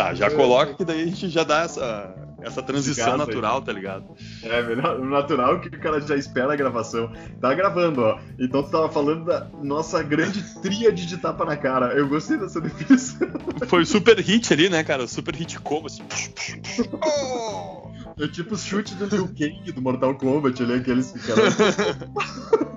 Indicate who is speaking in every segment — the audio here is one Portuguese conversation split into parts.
Speaker 1: Tá, já coloca que daí a gente já dá essa, essa transição natural, aí. tá ligado?
Speaker 2: É, natural que o cara já espera a gravação. Tá gravando, ó. Então tu tava falando da nossa grande tríade de tapa na cara. Eu gostei dessa definição.
Speaker 1: Foi o super hit ali, né, cara? O super hit combo, assim.
Speaker 2: É tipo o chute do Liu Kang do Mortal Kombat ali, aqueles que cara...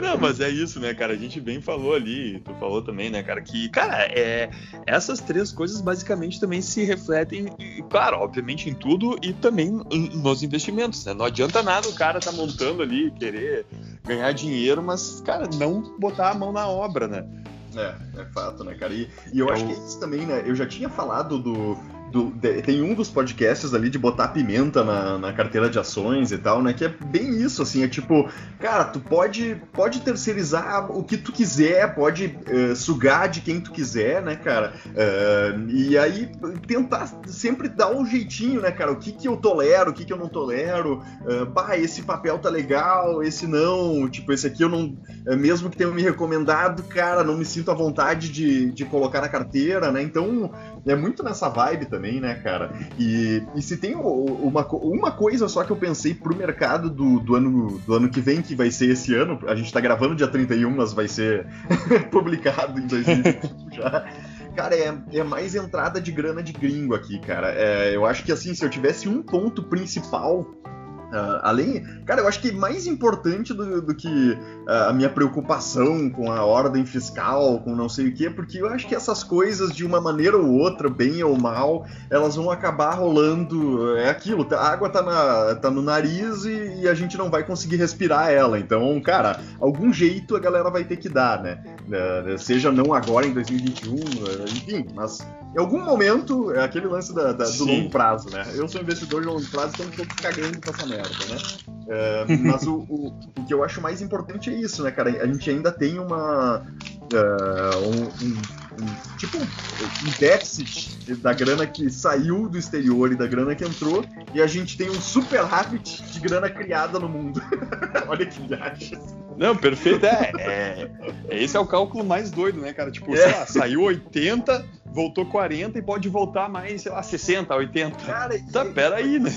Speaker 1: Não, mas é isso, né, cara? A gente bem falou ali, tu falou também, né, cara, que, cara, é, essas três coisas basicamente também se refletem, claro, obviamente em tudo e também nos investimentos, né? Não adianta nada o cara tá montando ali, querer ganhar dinheiro, mas, cara, não botar a mão na obra, né?
Speaker 2: É, é fato, né, cara? E, e eu é acho que isso também, né? Eu já tinha falado do, do, de, tem um dos podcasts ali de botar pimenta na, na, carteira de ações e tal, né? Que é bem isso, assim, é tipo, cara, tu pode, pode terceirizar o que tu quiser, pode uh, sugar de quem tu quiser, né, cara? Uh, e aí tentar sempre dar um jeitinho, né, cara? O que que eu tolero, o que que eu não tolero, uh, bah, esse papel tá legal, esse não, tipo, esse aqui eu não, mesmo que tenham me recomendado, cara, não me sinto à vontade de, de colocar na carteira, né? Então, é muito nessa vibe também, né, cara? E, e se tem uma, uma coisa só que eu pensei pro mercado do, do, ano, do ano que vem, que vai ser esse ano, a gente tá gravando dia 31, mas vai ser publicado em 2021 já. Cara, é, é mais entrada de grana de gringo aqui, cara. É, eu acho que assim, se eu tivesse um ponto principal Uh, além, cara, eu acho que mais importante do, do que uh, a minha preocupação com a ordem fiscal, com não sei o quê, porque eu acho que essas coisas, de uma maneira ou outra, bem ou mal, elas vão acabar rolando. É aquilo, a água tá, na, tá no nariz e, e, a gente não vai conseguir respirar ela. Então, cara, algum jeito a galera vai ter que dar, né? Uh, seja não agora em 2021, enfim, mas em algum momento, é aquele lance da, da, do longo prazo, né? Eu sou investidor de longo prazo, então não tô cagando com essa merda, né? É, mas o, o, o, que eu acho mais importante é isso, né, cara? A gente ainda tem uma. Uh, um, um, um, tipo um déficit da grana que saiu do exterior e da grana que entrou, e a gente tem um super habit de grana criada no mundo. Olha que viagem.
Speaker 1: Não, perfeito. É, é, é, esse é o cálculo mais doido, né, cara? Tipo, é. sei lá, saiu 80, voltou 40 e pode voltar mais, sei lá, 60, 80. Cara, tá, e... peraí, né?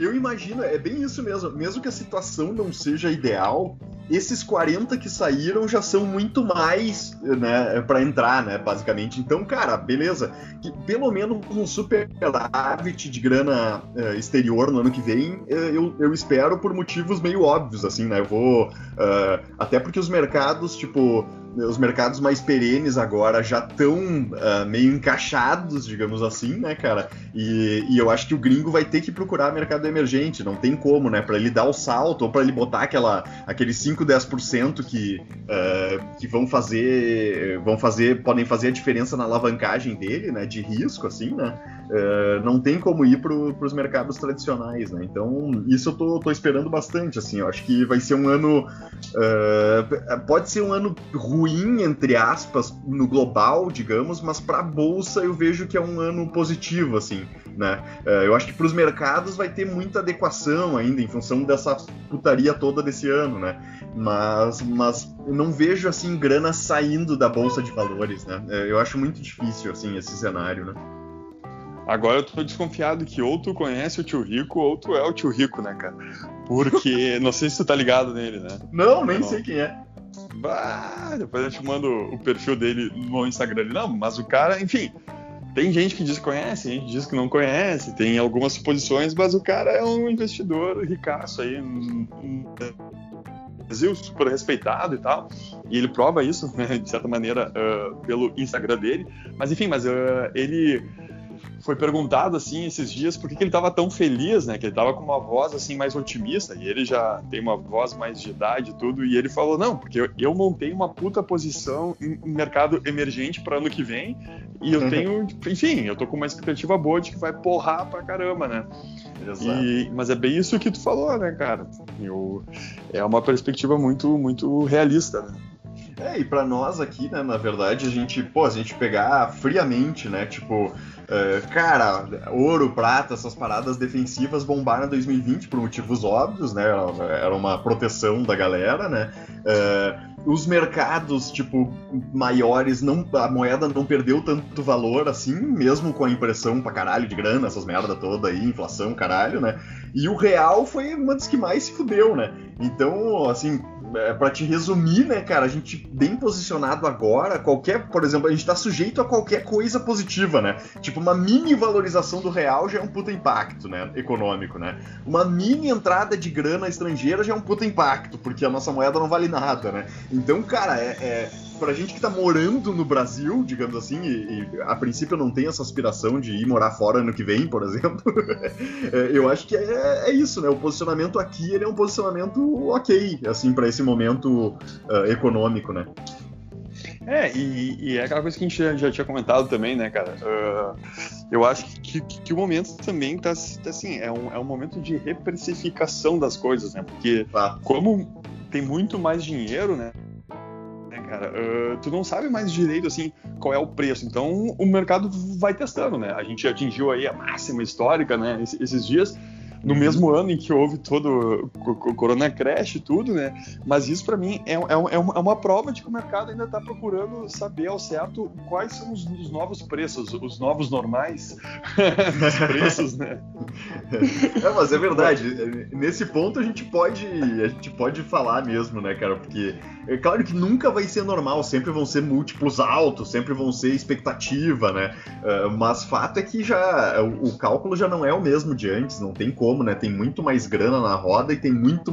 Speaker 2: Eu imagino, é bem isso mesmo. Mesmo que a situação não seja ideal, esses 40 que saíram já são muito mais, né, para entrar, né, basicamente. Então, cara, beleza. Que pelo menos um superávit de grana uh, exterior no ano que vem, uh, eu, eu espero por motivos meio óbvios, assim, né? Eu vou. Uh, até porque os mercados, tipo os mercados mais perenes agora já estão uh, meio encaixados, digamos assim, né, cara? E, e, eu acho que o gringo vai ter que procurar mercado emergente, não tem como, né? Para ele dar o salto ou para ele botar aquela, aqueles 5, 10% que, uh, que vão fazer, vão fazer, podem fazer a diferença na alavancagem dele, né? De risco, assim, né? Uh, não tem como ir para os mercados tradicionais, né? Então, isso eu tô, tô, esperando bastante, assim. Eu acho que vai ser um ano. Pode ser um ano ruim, entre aspas, no global, digamos, mas para a bolsa eu vejo que é um ano positivo, assim, né? Uh, eu acho que para os mercados vai ter muita adequação ainda, em função dessa putaria toda desse ano, né? Mas, mas eu não vejo, assim, grana saindo da bolsa de valores, né? Eu acho muito difícil, assim, esse cenário, né?
Speaker 1: Agora eu tô desconfiado que ou tu conhece o tio Rico ou tu é o tio Rico, né, cara? Porque não sei se tu tá ligado nele, né?
Speaker 2: Não, nem não. sei quem é.
Speaker 1: Bah, depois eu te mando o perfil dele no Instagram. Não, mas o cara, enfim, tem gente que diz que conhece, gente que diz que não conhece, tem algumas suposições, mas o cara é um investidor ricaço aí, um, um Brasil super respeitado e tal, e ele prova isso, né, de certa maneira, uh, pelo Instagram dele. Mas enfim, mas uh, ele foi perguntado assim esses dias por que, que ele estava tão feliz, né? Que ele estava com uma voz assim mais otimista e ele já tem uma voz mais de idade e tudo. E ele falou: Não, porque eu, eu montei uma puta posição em, mercado emergente para ano que vem e eu tenho, enfim, eu tô com uma expectativa boa de que vai porrar pra caramba, né? E, mas é bem isso que tu falou, né, cara? Eu, é uma perspectiva muito, muito realista, né?
Speaker 2: É, e para nós aqui, né, na verdade, a gente, pô, a gente pegar friamente, né, tipo, Uh, cara, ouro, prata, essas paradas defensivas bombaram em 2020 por motivos óbvios, né? Era uma proteção da galera, né? Uh, os mercados, tipo, maiores, não, a moeda não perdeu tanto valor assim, mesmo com a impressão pra caralho de grana, essas merda toda aí, inflação, caralho, né? E o real foi uma das que mais se fudeu, né? Então, assim, para te resumir, né, cara, a gente bem posicionado agora, qualquer, por exemplo, a gente tá sujeito a qualquer coisa positiva, né? Tipo, uma mini valorização do real já é um puta impacto, né, econômico, né? Uma mini entrada de grana estrangeira já é um puta impacto, porque a nossa moeda não vale nada, né? Então, cara, é, é pra gente que tá morando no Brasil, digamos assim, e, e, a princípio não tem essa aspiração de ir morar fora ano que vem, por exemplo, é, eu acho que é, é, isso, né? O posicionamento aqui ele é um posicionamento ok, assim, para esse momento uh, econômico, né?
Speaker 1: É, e, e, é aquela coisa que a gente já, já tinha comentado também, né, cara? Uh, eu acho que, que, que, o momento também tá, tá, assim, é um, é um momento de reprecificação das coisas, né? Porque ah. como tem muito mais dinheiro, né? Cara. Uh, tu não sabe mais direito, assim, qual é o preço. Então, o mercado vai testando, né? A gente atingiu aí a máxima histórica, né, esses dias no uhum. mesmo ano em que houve todo o Corona Crash e tudo, né? Mas isso para mim é, é, é, uma prova de que o mercado ainda está procurando saber ao certo quais são os, os novos preços, os novos normais dos preços, né?
Speaker 2: É, mas é verdade. Nesse ponto a gente pode a gente pode falar mesmo, né, cara? Porque é claro que nunca vai ser normal, sempre vão ser múltiplos altos, sempre vão ser expectativa, né? Uh, mas fato é que já o, o cálculo já não é o mesmo de antes, não tem como como, né? Tem muito mais grana na roda e tem muito,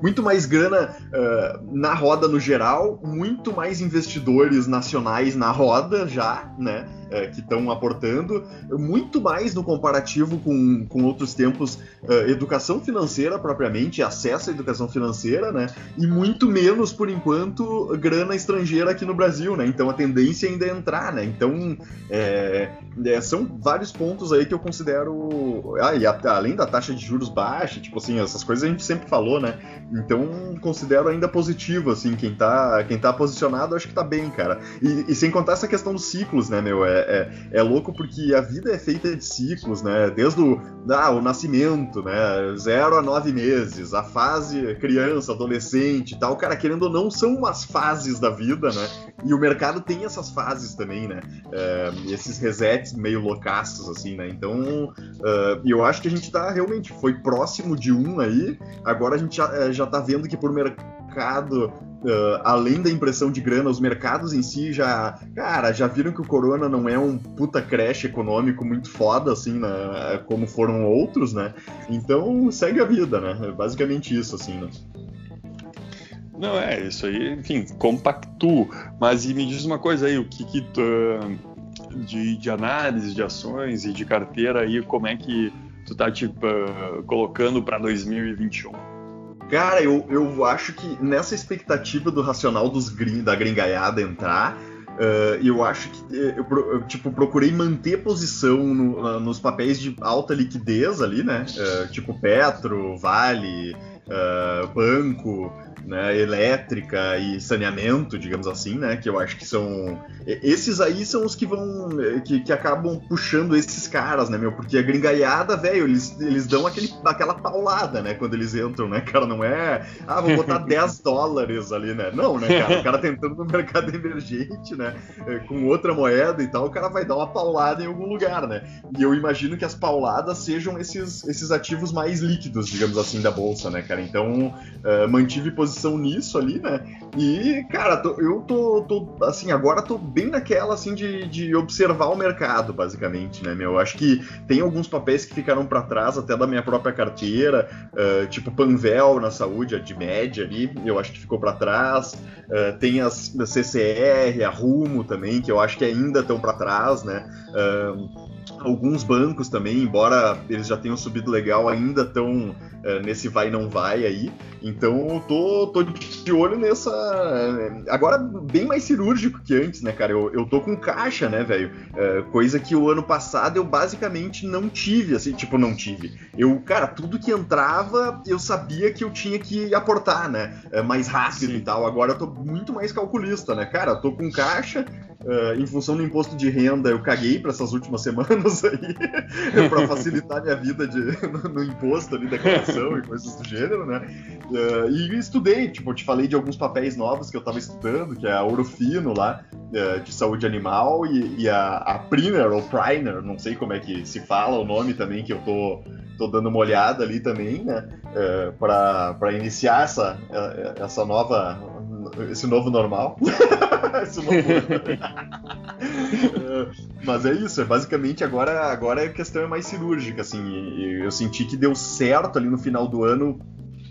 Speaker 2: muito mais grana uh, na roda no geral, muito mais investidores nacionais na roda já, né? é, que estão aportando, muito mais no comparativo com, com outros tempos, uh, educação financeira propriamente, acesso à educação financeira, né? E muito menos, por enquanto, grana estrangeira aqui no Brasil, né? Então a tendência ainda é entrar, né? Então é, é, são vários pontos aí que eu considero. Ah, e a, além da taxa de juros baixa, tipo assim, essas coisas a gente sempre falou, né? Então considero ainda positivo, assim, quem tá, quem tá posicionado, acho que tá bem, cara. E, e sem contar essa questão dos ciclos, né, meu? É, é, é, louco porque a vida é feita de ciclos, né? Desde o, ah, o nascimento, né? Zero a nove meses, a fase criança, adolescente e tal. Cara, querendo ou não, são umas fases da vida, né? E o mercado tem essas fases também, né? É, esses resets meio loucaços, assim, né? Então, uh, eu acho que a gente tá realmente, foi próximo de um aí, agora a gente já, é, já tá vendo que por mercado Uh, além da impressão de grana, os mercados em si já, cara, já viram que o Corona não é um puta crash econômico muito foda, assim, né, como foram outros, né? Então, segue a vida, né? É basicamente isso, assim, né?
Speaker 1: Não, é, isso aí, enfim, compactuo. Mas e me diz uma coisa aí, o que que tu, de, de análise de ações e de carteira aí, como é que tu tá, tipo, uh, colocando para 2021?
Speaker 2: Cara, eu, eu acho que nessa expectativa do racional dos gring, da gringaiada entrar, uh, eu acho que eh, eu, eu, tipo, procurei manter posição no, uh, nos papéis de alta liquidez ali, né? Tipo Petro, Vale, Banco, né, elétrica e saneamento, digamos assim, né, que eu acho que são esses aí são os que vão que, que acabam puxando esses caras, né, meu, porque a gringaiada, velho, eles, eles dão aquele, aquela paulada, né, quando eles entram, né, cara, não é, ah, vou botar 10 dólares ali, né, não, né, cara, o cara entrando no mercado emergente, né, é, com outra moeda e tal, o cara vai dar uma paulada em algum lugar, né, e eu imagino que as pauladas sejam esses, esses ativos mais líquidos, digamos assim, da bolsa, né, cara, então uh, mantive posição nisso ali, né? E, cara, tô, eu tô, tô, assim, agora tô bem naquela, assim, de, de observar o mercado, basicamente, né, meu? Acho que tem alguns papéis que ficaram para trás, até da minha própria carteira, uh, tipo Panvel na saúde, a de média ali, eu acho que ficou para trás. Uh, tem as CCR, a Rumo também, que eu acho que ainda estão para trás, né? Uh, alguns bancos também, embora eles já tenham subido legal, ainda estão uh, nesse vai não vai aí. Então tô, tô de olho nessa. Eh, agora bem mais cirúrgico que antes, né, cara? Eu, eu tô com caixa, né, velho? Uh, coisa que o ano passado eu basicamente não tive, assim, tipo, não tive. Eu, cara, tudo que entrava eu sabia que eu tinha que aportar, né? Uh, mais rápido Sim. e tal. Agora eu tô muito mais calculista, né, cara? Eu tô com caixa uh, em função do imposto de renda, eu caguei para essas últimas semanas aí, para facilitar minha vida de, no, no imposto ali, declaração e coisas do gênero, né? Uh, e estudei, tipo, eu te falei de alguns papéis novos que eu estava estudando, que é a Ouro Fino lá, uh, de saúde animal, e, e a, a Priner, ou Priner, não sei como é que se fala o nome também, que eu tô tô dando uma olhada ali também, né? Para iniciar essa, essa nova. Esse novo normal. esse novo... é, mas é isso, é basicamente agora, agora a questão é mais cirúrgica, assim. Eu senti que deu certo ali no final do ano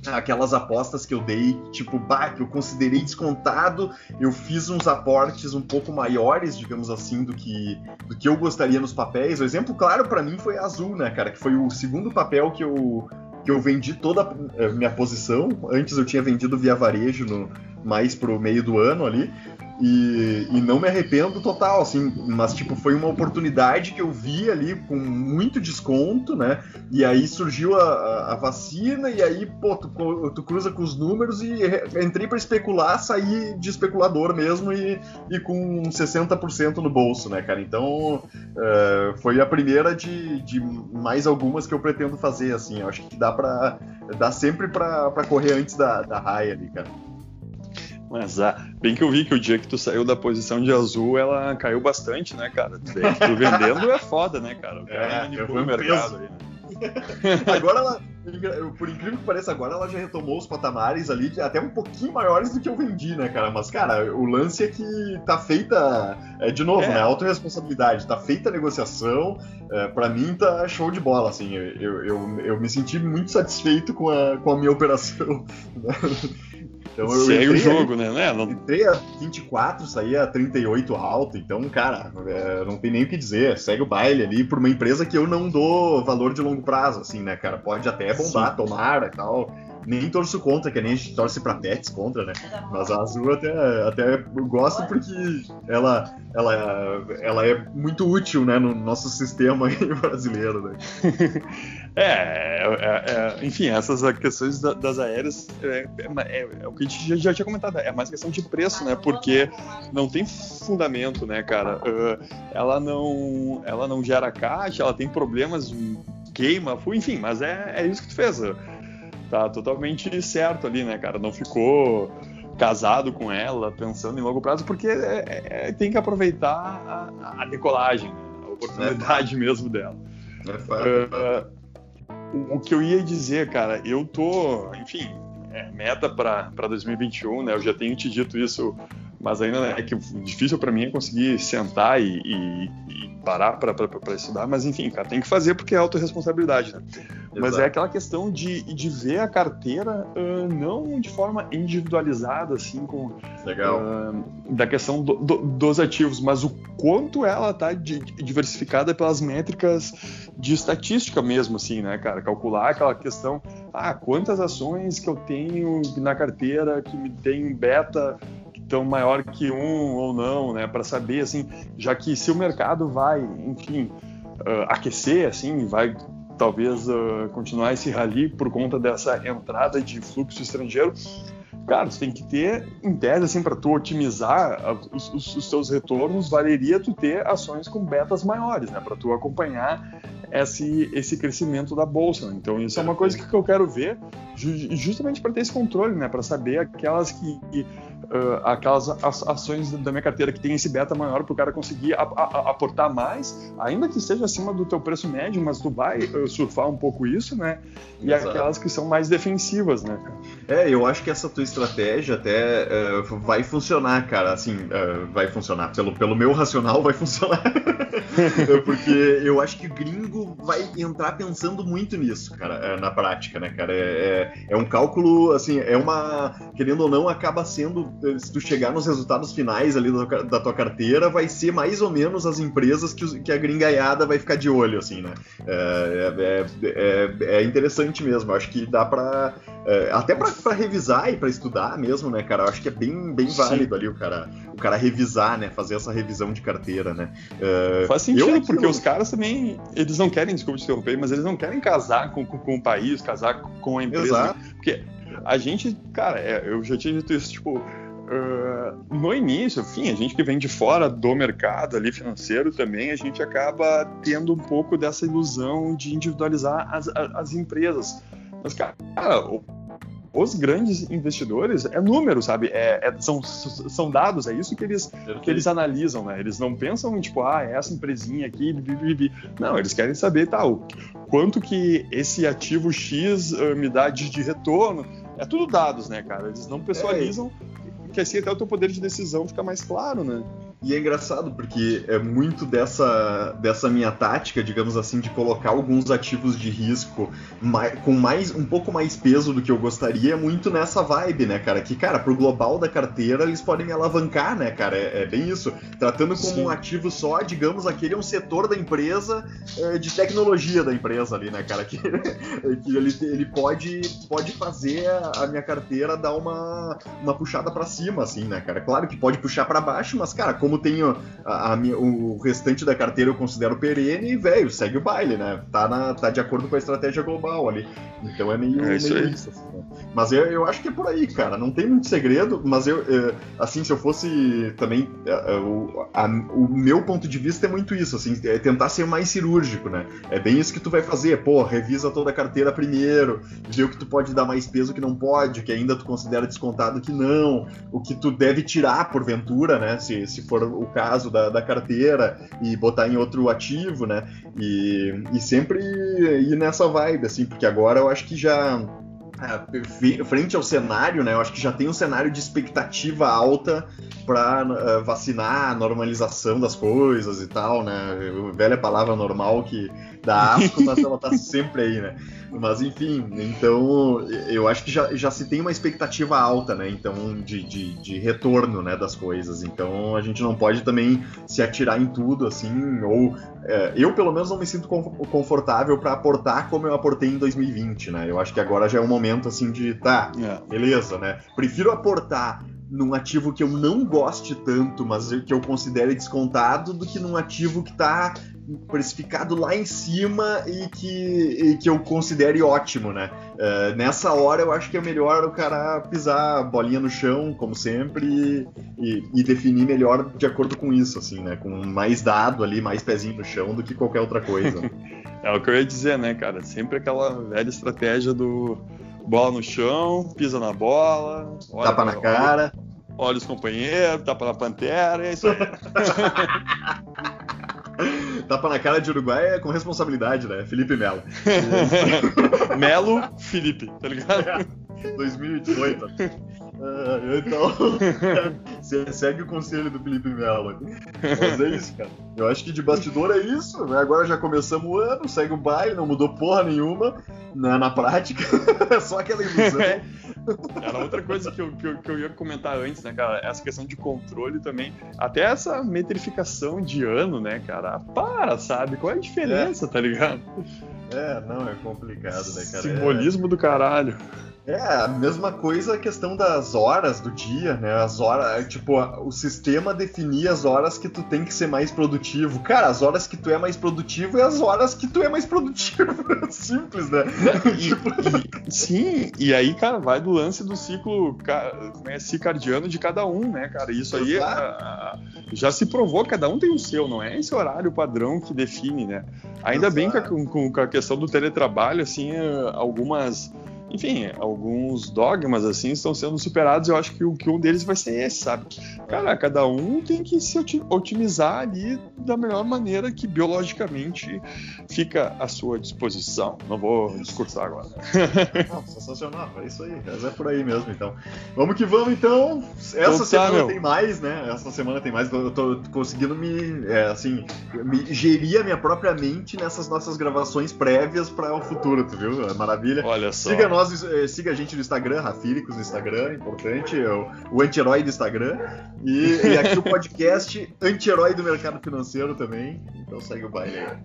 Speaker 2: aquelas apostas que eu dei, tipo, bah, que eu considerei descontado, eu fiz uns aportes um pouco maiores, digamos assim, do que, do que eu gostaria nos papéis. O exemplo claro para mim foi a Azul, né, cara, que foi o segundo papel que eu que eu vendi toda a eh, minha posição. Antes eu tinha vendido via varejo no, mais pro meio do ano ali. E, e, não me arrependo total, assim, mas tipo, foi uma oportunidade que eu vi ali com muito desconto, né? E aí surgiu a, a, vacina, e aí, pô, tu, tu, cruza com os números e entrei para especular, saí de especulador mesmo e, e com 60% no bolso, né, cara? Então uh, foi a primeira de, de mais algumas que eu pretendo fazer, assim. Eu acho que dá para dá sempre para correr antes da, da raia ali, cara.
Speaker 1: Mas ah, bem que eu vi que o dia que tu saiu da posição de azul, ela caiu bastante, né, cara? Tu, tu vendendo é foda, né, cara? O cara
Speaker 2: é, o mercado aí, né? agora ela, por incrível que pareça, agora ela já retomou os patamares ali, até um pouquinho maiores do que eu vendi, né, cara? Mas, cara, o lance é que tá feita, é, de novo, é. né, autorresponsabilidade, tá feita a negociação, é, para mim tá show de bola, assim, eu, eu, eu, me senti muito satisfeito com a, com a minha operação. Né?
Speaker 1: Então eu Segue o jogo, né? né?
Speaker 2: Não... Entrei a 24, saí a 38 alto, então, cara, é, não tem nem o que dizer. Segue o baile ali por uma empresa que eu não dou valor de longo prazo, assim, né, cara? Pode até bombar, Sim. tomara e tal nem torço contra, que nem a gente torce pra Pets contra, né? Mas a Azul até, até gosto porque ela, ela, ela é muito útil, né, no nosso sistema brasileiro, né?
Speaker 1: É, é, é, enfim, essas questões das aéreas é, é, é, o que a gente já, já, tinha comentado, é mais questão de preço, né? Porque não tem fundamento, né, cara? Uh, ela não, ela não gera caixa, ela tem problemas, queima, enfim, mas é, é isso que tu fez tá totalmente certo ali, né, cara? Não ficou casado com ela, pensando em longo prazo, porque é, é, é tem que aproveitar a, a decolagem, né? a oportunidade é mesmo dela. É uh, o que eu ia dizer, cara, eu tô, enfim, é, meta para 2021, né? Eu já tenho te dito isso, mas ainda é que difícil para mim é conseguir sentar e, e, e parar para estudar, mas enfim, cara, tem que fazer porque é autorresponsabilidade, né? Mas é aquela questão de, de ver a carteira uh, não de forma individualizada, assim, com.
Speaker 2: Legal. Uh,
Speaker 1: da questão do, do, dos ativos, mas o quanto ela está diversificada pelas métricas de estatística mesmo, assim, né, cara? Calcular aquela questão, ah, quantas ações que eu tenho na carteira que me tem beta tão maior que um ou não, né? Para saber, assim, já que se o mercado vai, enfim, uh, aquecer, assim, vai talvez uh, continuar esse rally por conta dessa entrada de fluxo estrangeiro, cara, você tem que ter, em tese, assim, para tu otimizar os, os, os teus retornos, valeria tu ter ações com betas maiores, né, para tu acompanhar esse, esse crescimento da bolsa. Né? Então, isso é uma coisa que eu quero ver, justamente para ter esse controle, né, para saber aquelas que uh, aquelas ações da minha carteira que tem esse beta maior para o cara conseguir a, a, aportar mais, ainda que esteja acima do teu preço médio, mas tu vai uh, surfar um pouco isso, né? E Exato. aquelas que são mais defensivas, né?
Speaker 2: É, eu acho que essa tua estratégia até uh, vai funcionar, cara. Assim, vai funcionar. Pelo, pelo meu racional, vai funcionar. Porque eu acho que o gringo vai entrar pensando muito nisso, cara, na prática, né, cara? É, é, é um cálculo, assim, é uma. Querendo ou não, acaba sendo se tu chegar nos resultados finais ali da, tua carteira, vai ser mais ou menos as empresas que, que a gringaiada vai ficar de olho, assim, né? É, é, é, é interessante mesmo, acho que dá pra. É, até pra, pra, revisar e pra estudar mesmo, né, cara? Eu acho que é bem, bem válido ali o cara, o cara revisar, né? Fazer essa revisão de carteira, né?
Speaker 1: É, Faz sentido, eu, porque os caras também, eles não querem, desculpa te interromper, mas eles não querem casar com, com, com o país, casar com a empresa. Exato. Porque a gente, cara, é, eu já tinha dito isso, tipo, uh, no início, enfim, a gente que vem de fora do mercado ali financeiro também, a gente acaba tendo um pouco dessa ilusão de individualizar as, as empresas. Mas, cara, os grandes investidores é número, sabe? É, é, são, são dados, é isso que eles, que eles analisam, né? Eles não pensam em, tipo, ah, é essa empresinha aqui, bibi. não, eles querem saber, tal, tá, quanto que esse ativo X uh, me dá de, de, retorno. É tudo dados, né, cara? Eles não pessoalizam, é. que assim até o teu poder de decisão fica mais claro, né?
Speaker 2: E é engraçado porque é muito dessa, dessa minha tática, digamos assim, de colocar alguns ativos de risco mais, com mais um pouco mais peso do que eu gostaria, é muito nessa vibe, né, cara? Que, cara, pro global da carteira eles podem me alavancar, né, cara? É, é bem isso. Tratando como Sim. um ativo só, digamos, aquele é um setor da empresa, é, de tecnologia da empresa ali, né, cara? Que, que ele, ele pode, pode fazer a, a minha carteira dar uma, uma puxada para cima, assim, né, cara? Claro que pode puxar para baixo, mas, cara, como como tenho a, a minha, o restante da carteira eu considero perene, velho, segue o baile, né? Tá, na, tá de acordo com a estratégia global ali. Então é meio, é isso, meio isso assim, né? Mas eu, eu acho que é por aí, cara. Não tem muito segredo, mas eu, é, assim, se eu fosse também. É, é, o, a, o meu ponto de vista é muito isso, assim, é tentar ser mais cirúrgico, né? É bem isso que tu vai fazer. Pô, revisa toda a carteira primeiro, vê o que tu pode dar mais peso que não pode, o que ainda tu considera descontado que não, o que tu deve tirar porventura, né? Se, se for o caso da, da carteira e botar em outro ativo, né? E, e sempre ir nessa vibe, assim, porque agora eu acho que já é, frente ao cenário, né? Eu acho que já tem um cenário de expectativa alta para uh, eh, vacinar, normalização das coisas e tal, né? Velha palavra normal que dá asco, mas ela tá sempre aí, né? Mas enfim, então eu acho que já, já se tem uma expectativa alta, né? Então, de, de, de retorno né, das coisas. Então a gente não pode também se atirar em tudo, assim, ou é, eu pelo menos não me sinto confortável para aportar como eu aportei em 2020, né? Eu acho que agora já é um momento assim de tá, é. beleza, né? Prefiro aportar num ativo que eu não goste tanto, mas que eu considere descontado, do que num ativo que está precificado lá em cima e que, e que eu considere ótimo, né? Uh, nessa hora eu acho que é melhor o cara pisar a bolinha no chão, como sempre, e, e, definir melhor de acordo com isso, assim, né? Com mais dado ali, mais pezinho no chão do que qualquer outra coisa.
Speaker 1: é o que eu ia dizer, né, cara? Sempre aquela velha estratégia do bola no chão, pisa na bola,
Speaker 2: tapa na cara.
Speaker 1: Olha os companheiros, tapa na pantera, é isso aí.
Speaker 2: Tapa na cara de Uruguai é com responsabilidade, né? Felipe Melo.
Speaker 1: Melo, Felipe, tá ligado?
Speaker 2: 2018. Uh, então, você segue o conselho do Felipe Melo. Mas é isso, cara. Eu acho que de bastidor é isso. Né? Agora já começamos o ano, segue o baile, não mudou porra nenhuma na, na prática. É só aquela ilusão.
Speaker 1: Era outra coisa que eu, que eu, que, eu, ia comentar antes, né, cara? Essa questão de controle também. Até essa metrificação de ano, né, cara? Para, sabe? Qual é a diferença, é. tá ligado?
Speaker 2: É, não, é complicado, né, cara?
Speaker 1: Simbolismo é... do caralho.
Speaker 2: É, a mesma coisa a questão das horas do dia, né? As horas, é, tipo, o sistema definia as horas que tu tem que ser mais produtivo. Cara, as horas que tu é mais produtivo é as horas que tu é mais produtivo. Simples, né?
Speaker 1: E, tipo... e, sim, e aí, cara, vai do lance do ciclo é, circadiano de cada um, né, cara? Isso aí a, a, já se provou, cada um tem o seu, não é esse horário padrão que define, né? Ainda Exato. bem que com, com a questão do teletrabalho, assim, é, algumas enfim, alguns dogmas assim estão sendo superados. Eu acho que, o, que um deles vai ser esse, sabe? Cara, cada um tem que se otimizar ali da melhor maneira que biologicamente fica à sua disposição. Não vou discursar agora.
Speaker 2: Não, sensacional, é isso aí. Mas é por aí mesmo, então. Vamos que vamos, então. Essa então tá, semana tem mais, né? Essa semana tem mais. Eu tô conseguindo me, é, assim, me gerir a minha própria mente nessas nossas gravações prévias para o futuro, tu viu? É maravilha.
Speaker 1: Olha só.
Speaker 2: Siga nós nós, eh, siga a gente no Instagram, Rafíricos no Instagram, importante, é o, o anti-herói do Instagram. E, e, aqui o podcast anti-herói do mercado financeiro também. Então segue o baile aí.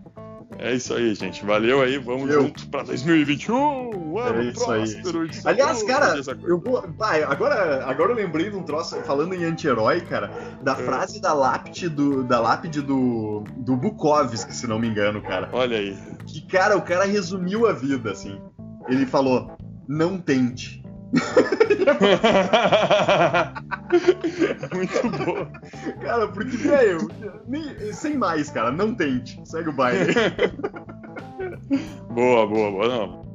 Speaker 1: É isso aí, gente. Valeu aí. Vamos eu. junto pra 2021. Ano é isso próspero,
Speaker 2: aí. Aliás, cara, eu vou. Vai, agora, agora eu lembrei de um troço, falando em anti-herói, cara, da é. frase da lápide do, da lápide do, do Bukowski, se não me engano, cara.
Speaker 1: Olha aí.
Speaker 2: Que, cara, o cara resumiu a vida, assim. Ele falou: não tente.
Speaker 1: Muito boa.
Speaker 2: Cara, porque, velho, sem mais, cara, não tente. Segue o baile.
Speaker 1: boa, boa, boa. Não,